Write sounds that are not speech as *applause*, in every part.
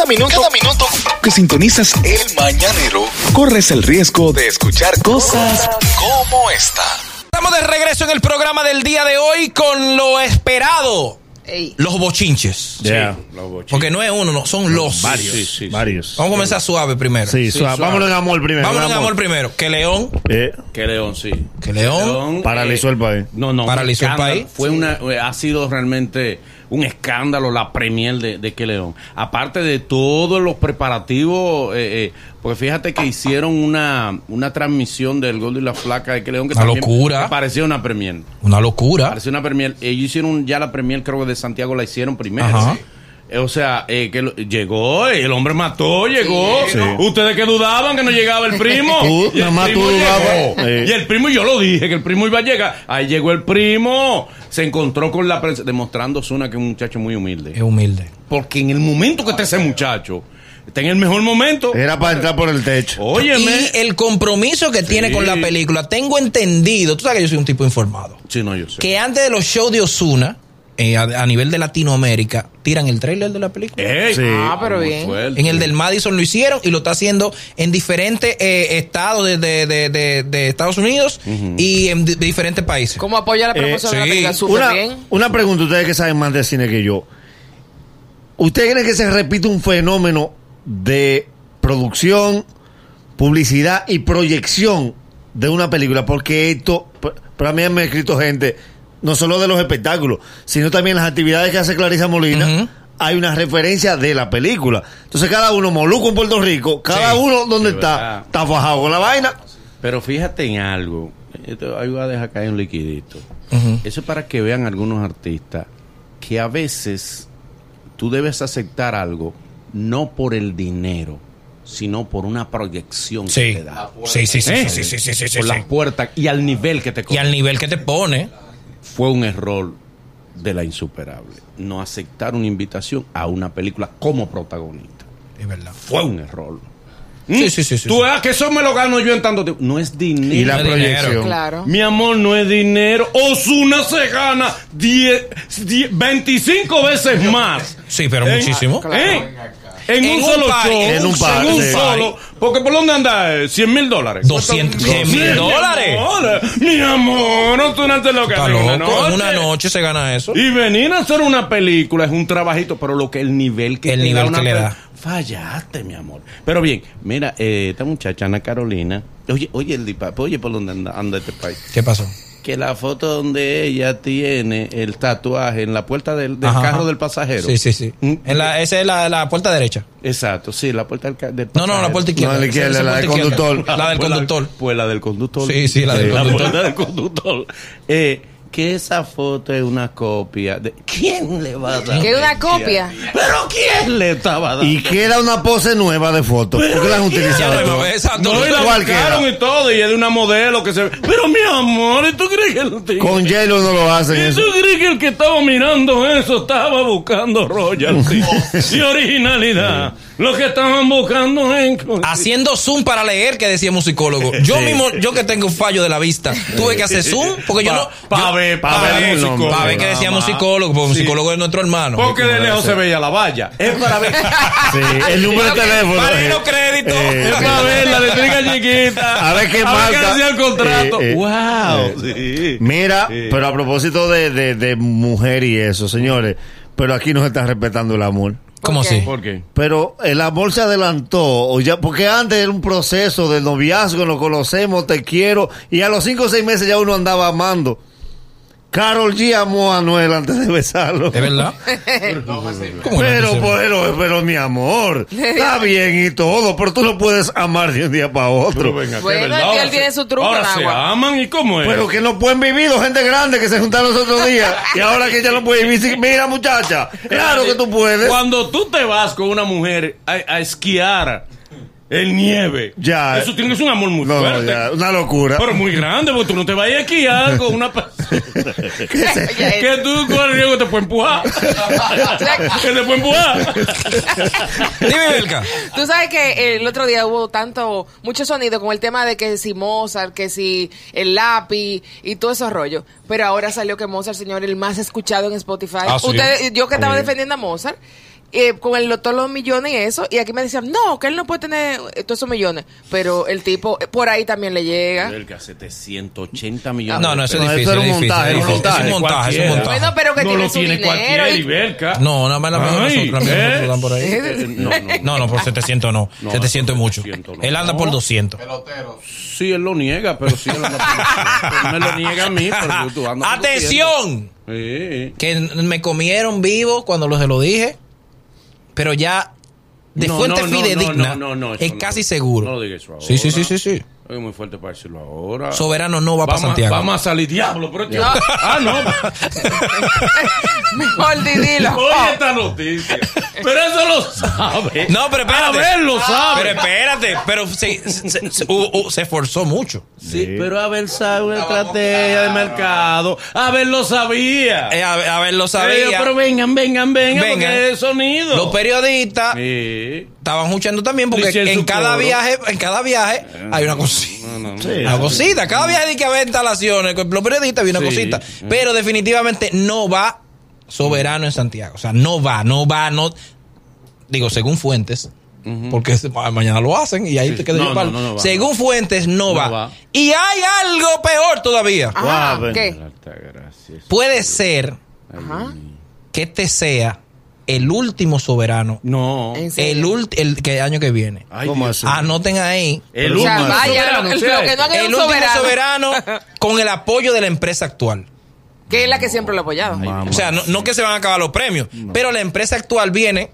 Cada minuto, cada minuto que sintonizas el mañanero, corres el riesgo de escuchar cosas como esta. Estamos de regreso en el programa del día de hoy con lo esperado. Ey. Los bochinches. Yeah. Porque no es uno, no, son los. Varios. Sí, sí, varios. Vamos a comenzar suave primero. Sí, suave. suave. Vámonos en amor primero. Vámonos en amor. amor primero. Que León. Eh, Que León, sí. Que León. paralizó eh, el país. No, no. Paralizó el país. Fue una, eh, ha sido realmente un escándalo la premier de, de que León. Aparte de todos los preparativos, eh, eh, porque fíjate que hicieron una, una transmisión del Gol y la Flaca de que León que Una locura. parecía una premier. Una locura. Parecía una premier. Ellos hicieron ya la premier, creo que de Santiago la hicieron primero. Ajá. O sea, eh, que lo- llegó, eh, el hombre mató, llegó. Sí. Ustedes que dudaban que no llegaba el primo. *laughs* Tú, Y el nada más primo tú dudabas. llegó. Y el primo, yo lo dije, que el primo iba a llegar. Ahí llegó el primo. Se encontró con la prensa, demostrando Zuna que es un muchacho muy humilde. Es humilde. Porque en el momento que está ese muchacho, está en el mejor momento. Era para entrar por el techo. Óyeme. Y el compromiso que tiene con la película, tengo entendido, tú sabes que yo soy un tipo informado, Sí, no, yo sé. que antes de los shows de Osuna, eh, a, a nivel de Latinoamérica, tiran el trailer de la película. Ey, Sí. Ah, pero muy bien. fuerte. En el del Madison lo hicieron y lo está haciendo en diferentes eh, estados de, de- de- de- de Estados Unidos y en di- diferentes países. ¿Cómo apoya la promoción de la sí. película? Súper Una, bien. una pregunta, ustedes que saben más de cine que yo. ¿Ustedes creen que se repite un fenómeno de producción, publicidad y proyección de una película? Porque esto, para mí me ha escrito gente, no solo de los espectáculos, sino también las actividades que hace Clarisa Molina. Hay una referencia de la película. Entonces cada uno, Moluco en Puerto Rico, cada Sí. uno donde Sí, está, verdad. está fajado con la vaina. Pero fíjate en algo. Esto, ahí voy a dejar caer un liquidito. Eso es para que vean algunos artistas que a veces tú debes aceptar algo no por el dinero, sino por una proyección Sí. que te da. Sí, sí, sí, ¿Eh? sí, sí, sí, sí, sí, por sí. las puertas y al nivel que te Y al nivel que te pone. Fue un error de la insuperable. No aceptar una invitación a una película como protagonista. Es verdad. Fue un error. Sí, sí, sí, sí, Tú sí. veas que eso me lo gano yo en tanto tiempo. No es dinero. Y la No proyección. Claro. Mi amor, no es dinero. Osuna se gana 10, 10, 25 veces más. Sí, pero ¿Eh? muchísimo. ¿Eh? En, En un, un solo show. en un party, En un solo. Porque por dónde anda eh, 100 mil dólares. 200 ¿Cuánto? mil Mi dólares. Amor, Mi amor, Osuna te lo Está gana en loco. En una noche se gana eso. Y venir a hacer una película es un trabajito, pero lo que el nivel que El te nivel una que le da. Fallaste, mi amor. Pero bien, mira, eh, esta muchacha Ana Carolina, oye, oye el dipa- oye por dónde anda, anda este país. ¿Qué pasó? Que la foto donde ella tiene el tatuaje en la puerta del, del Ajá, carro ajá. del pasajero. Sí, sí, sí. Mm. En la, esa es la, la puerta derecha. Exacto, sí, la puerta del, del No, no, la pasajero. puerta izquierda. No, la izquierda, Esa es la del conductor. La del Pues conductor. Pues la del conductor. Sí, sí, la del La conductor. puerta del conductor. Eh, que esa foto es una copia de... ¿Quién le va a dar? ¿Que es una copia? ¿Pero quién le estaba dando? Y queda una pose nueva de fotos. ¿Por qué la han utilizado? exacto. No, y la ¿Cuál buscaron y todo, y es de una modelo que se ve. Pero mi amor, ¿y tú crees que el tipo- Con hielo no lo hacen ¿Y eso. tú crees que el que estaba mirando eso estaba buscando royalty *laughs* y originalidad? Lo que estaban buscando en... Haciendo zoom para leer, que decía musicólogo. Yo mismo, yo que tengo un fallo de la vista, tuve que hacer zoom porque yo no. pa' yo- ver, pa' pa' ver ver, al musicólogo. pa' ver que decía más. musicólogo, porque Sí. musicólogo es nuestro hermano. Porque de lejos se veía la valla. Es para ver... *laughs* Sí, el número de teléfono. Para ir los créditos. eh, Es para ver la letrica chiquita. A ver qué A ver qué marca. decía el contrato. Eh, eh, wow. eh. sí. Mira, pero a propósito de, de, de mujer y eso, señores, pero aquí no se está respetando el amor. ¿Cómo así? ¿Por qué? Pero el amor se adelantó, o ya, porque antes era un proceso de noviazgo, nos conocemos, te quiero, y a los cinco o seis meses ya uno andaba amando. Carol G amó a Anuel antes de besarlo. ¿Es verdad? *laughs* ¿Cómo Pero, no? pero, pero, mi amor, está bien y todo, pero tú no puedes amar de un día para otro. Venga, Bueno, verdad, es que ahora él tiene se- su truco Ahora en se agua. aman y cómo es. Pero que no pueden vivir dos gente grande que se juntaron los otros días. Y ahora que ella no puede vivir, mira muchacha, claro que tú puedes. Cuando tú te vas con una mujer a, a esquiar en nieve, Ya. eso tiene que ser un amor muy No, no, fuerte. ya, una locura. Pero muy grande, porque tú no te vayas a esquiar con una *laughs* que tú con el riesgo te puede empujar. que te puede empujar. Dime, Belka. Tú sabes que el otro día hubo tanto, mucho sonido con el tema de que si Mozart, que si el lápiz y todo esos rollos. Pero ahora salió que Mozart, señor, el más escuchado en Spotify. Ah, ¿sí? Ustedes, yo que estaba Sí. defendiendo a Mozart, eh, con el todos los millones y eso, y aquí me decían, no, que él no puede tener eh, todos esos millones, pero el tipo eh, por ahí también le llega. Verga, 780 millones. No, no, eso es difícil. eso era un difícil, montaje, es un difícil. Es un montaje, es un montaje. Bueno, pero que no tiene lo su tiene dinero cualquiera, y- Iberca. No, nada más la ¿eh? por ahí. *laughs* Eh, no, no. No, no, por 700 no. No, 700 es mucho. 700 no. Él anda por 200. Sí, él lo niega, pero sí él anda por- Él me lo niega a mí, pero yo- tú andas por ¡Atención! 200. Sí. Que me comieron vivo cuando se lo dije, pero ya de No, fuente no, fidedigna no, es casi seguro. No lo digas eso ahora. Sí, sí, sí, sí, sí. Es muy fuerte para decirlo ahora. Soberano no va para Vamos, Santiago. vamos a salir diablo, pero. Ah, no. *laughs* Mejor di- dilo. *laughs* Oye esta noticia. Pero eso lo sabe. No, pero espérate. A ver, lo sabe. Pero espérate, pero se, se, esforzó mucho. Sí, pero Abel sabe una estrategia de mercado. Abel lo sabía. Eh, a, ver- a ver, lo Eh, sabía. pero vengan, vengan, vengan, Vengan. porque es sonido. Los periodistas Sí. Estaban escuchando también porque en cada viaje, en cada viaje hay una cosita. No, no, no. Sí. Una cosita, cada viaje de que haber instalaciones, con los periodistas había una Sí. cosita. Pero definitivamente no va soberano en Santiago. O sea, no va, no va, no. Digo, según fuentes, porque mañana lo hacen y ahí te quedas No, yo palo. no, no, no va, Según fuentes, no, No va. va. Y hay algo peor todavía. Guau, ¿qué? Puede ser Ajá. que este sea el último soberano. No. El, ult- el que año que viene. Ay, ¿Cómo así? Anoten ahí. El O sea, último vaya, soberano, lo, o sea, lo que no han El último soberano, soberano con el apoyo de la empresa actual. que es la que siempre lo ha apoyado. O sea, no, no que se van a acabar los premios, pero la empresa actual viene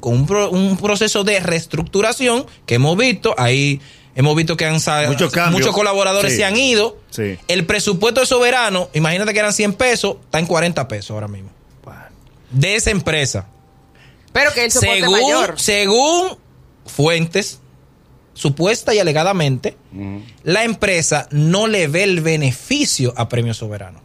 con un, pro- un proceso de reestructuración que hemos visto. Ahí hemos visto que han Muchos muchos colaboradores Sí. se han ido. Sí. El presupuesto de soberano, imagínate que eran 100 pesos, está en 40 pesos ahora mismo. De esa empresa. Pero que el soporte Según, mayor. según fuentes, supuesta y alegadamente, la empresa no le ve el beneficio a Premio Soberano.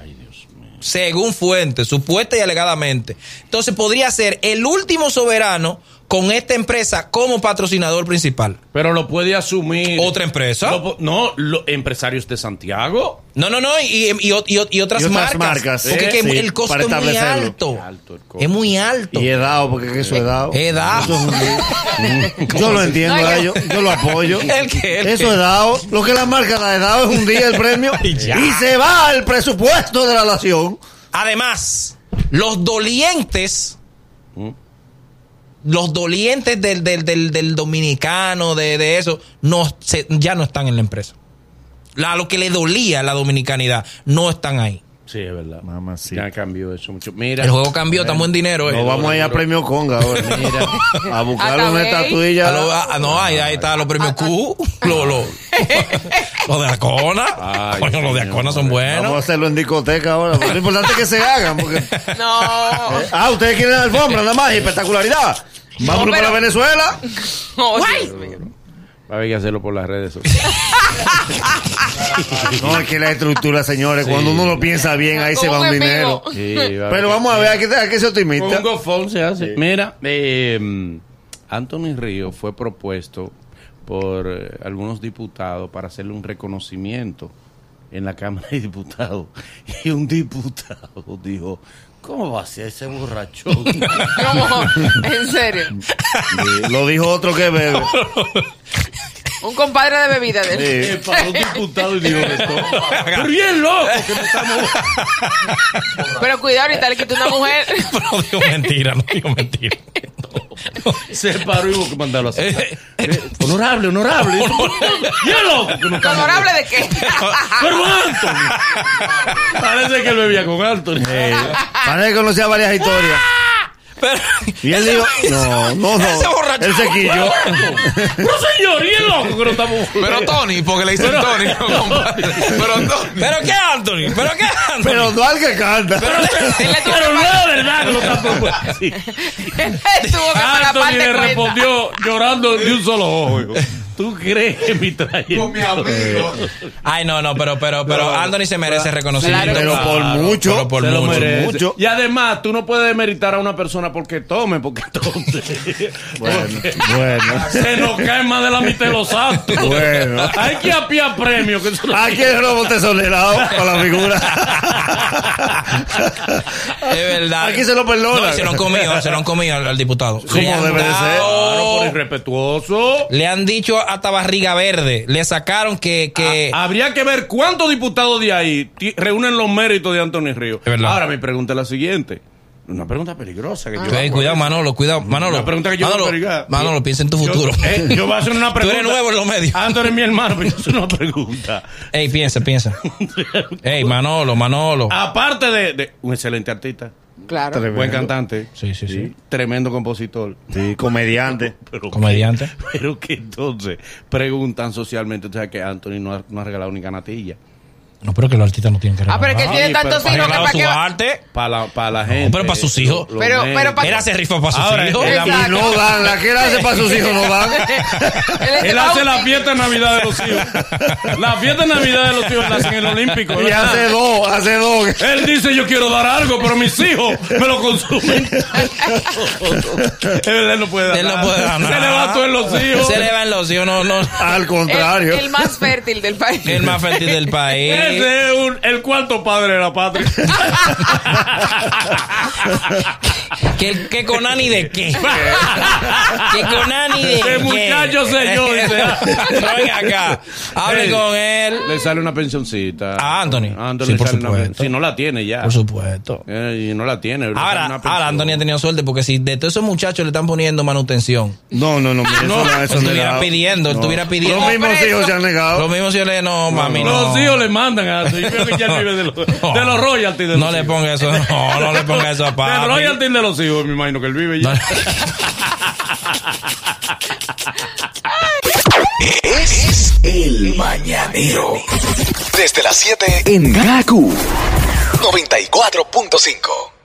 Ay, Dios mío. Según fuentes, supuesta y alegadamente. Entonces podría ser el último soberano con esta empresa como patrocinador principal. Pero lo puede asumir. ¿Otra empresa? Lo no, los empresarios de Santiago. No, no, no, y, y- y- y- y otras Y otras marcas. marcas, Porque eh, que sí, el costo es muy alto. Es muy alto. Y he dado, porque es que eso he dado. He dado. Eso es un día. *laughs* Yo lo entiendo No, a yo- ellos, yo lo apoyo. *laughs* ¿El qué? ¿El Eso he dado. Lo que la marca da he dado es un día el premio *laughs* Y se va el presupuesto de la nación. Además, los dolientes, ¿Mm? Los dolientes del, del, del, del dominicano, de, de eso, no, se- ya no están en la empresa. La, lo que le dolía la dominicanidad, no están ahí. Sí, es verdad. Mamacita. Ya cambió eso mucho. Mira. El juego cambió, estamos en dinero. eh. Nos vamos a ir a premio Conga ahora. *laughs* Mira, a buscarle una estatuilla. A a- a- no, ahí, ahí está los premios Q, *laughs* lo, lo, *laughs* lo de Acona. Ay, Coño, los de. Acona son Vamos a buenos. hacerlo en discoteca ahora. Lo importante es que se hagan. Porque, *laughs* No. ah, ustedes quieren alfombra, nada más, y espectacularidad. Vámonos pero- para Venezuela. *laughs* Dios mío. Va a haber que hacerlo por las redes sociales. *laughs* No, es que la estructura, señores, cuando uno lo piensa bien, ahí se va un dinero. Sí, va Pero vamos a ver, ¿a qué, a qué se optimista? un GoFund se hace. Mira, eh, Anthony Río fue propuesto por eh, algunos diputados para hacerle un reconocimiento en la Cámara de Diputados. *laughs* Y un diputado dijo, ¿cómo va a ser ese borrachón? *laughs* ¿Cómo? En serio. Sí, Lo dijo otro que bebe. Un compadre de bebida de él. Sí. Eh, para un diputado y dijo esto. Pero bien loco que no estamos... Pero cuidado, ahorita le quito una mujer. *laughs* No digo mentira, no digo mentira. *laughs* Se paró y hubo que mandarlo a hacer. Eh, honorable, honorable. *laughs* Bien loco que no estamos... ¿Honorable de qué? *laughs* Pero Anthony. Parece que él bebía con Anthony. Parece que conocía varias historias. Pero, Y él dijo, no, no, no. Ese borracho. Él se quilló. Pero *laughs* señor, y el loco que no estamos... pero Tony, porque le dicen Pero- Tony. *laughs* no, compadre. pero, Tony. ¿Pero qué Anthony? ¿Pero qué Anthony? Pero no al que canta. Pero que no es verdad que no *laughs* tuvo que pagar Anthony le cuenta. respondió llorando de un solo ojo. hijo. ¿Tú crees que mi trayectoria? Ay, no, no, pero, pero, pero Anthony se merece reconocimiento. Claro. Pero por mucho. pero por Se lo mucho. merece. mucho. Y además, tú no puedes demeritar a una persona porque tome, porque entonces. *laughs* Bueno. Bueno. Se nos cae más de la mitad de los actos. Bueno. Hay que apiar premios. Que eso- Aquí el robo tesonerado para la figura. Es verdad. Aquí se lo perdonan. No, se lo han comido, se lo han comido al, al diputado. ¿Cómo Le han debe de ser? Claro, por irrespetuoso. Le han dicho hasta barriga verde. Le sacaron que. que Ah, Habría que ver cuántos diputados de ahí reúnen los méritos de Anthony Río. Es verdad. Ahora mi pregunta es la siguiente. Una pregunta peligrosa que yo Ey, hago. cuidado, Manolo, cuidado. Manolo, Una pregunta que yo Manolo. Manolo, piensa en tu Yo- futuro. eh, Yo, voy a hacer una *laughs* Tú pregunta. eres nuevo en los medios. Anthony es mi hermano, pero yo hacer una pregunta. Ey, piensa, piensa. *laughs* Ey, Manolo, Manolo. Aparte de, de un excelente artista, Claro. Tremendo. buen cantante, Sí, sí, sí. tremendo compositor. Sí, comediante. *laughs* Pero Comediante. Que, pero que entonces preguntan socialmente, o sea, que Anthony no ha, no ha regalado ni canatilla. No, pero que los artistas no tienen que Ah, pero es que regalar. tiene tantos hijos que para su va- arte. Para la, para la gente. pero para sus hijos. Pero- pero para- Él hace rifa para sus Ahora, hijos. Y no *laughs* dan, la que él hace para sus hijos no dan. Él, Él hace la fiesta de Navidad de los hijos. La fiesta de Navidad de los hijos la hacen en el Olímpico. Y ¿verdad? hace dos, hace dos. Él dice yo quiero dar algo, pero mis hijos me lo consumen. *laughs* Él no puede dar Él no nada. puede dar Se nada. le va todo en los hijos. Se le van los hijos, no, no. Al El, contrario. el más fértil del país. El más fértil del país. Es un- el cuarto padre de la patria. *laughs* ¿Que, que con Ani de qué? *laughs* ¿Que con Ani de qué? muchacho. No, *laughs* venga acá. Hable con él. Le sale una pensioncita. Ah, Anthony. Anthony Sí, por sale una supuesto. Si no la tiene ya. Por supuesto. Eh, y no la tiene. Ahora, ahora. Anthony ha tenido suerte porque si de todos esos muchachos le están poniendo manutención, No, no, no. mira, eso No, no, eso estuviera negado. pidiendo, estuviera pidiendo. Los mismos hijos se han negado. los mismos si le no, mami, no. Los hijos le mandan a *laughs* de los, de los royalties de No los le hijos. ponga eso, no, no le ponga eso a De papi. royalties de los hijos, me imagino que él vive ya. Es el mañanero. Desde las 7 en Gaku 94.5.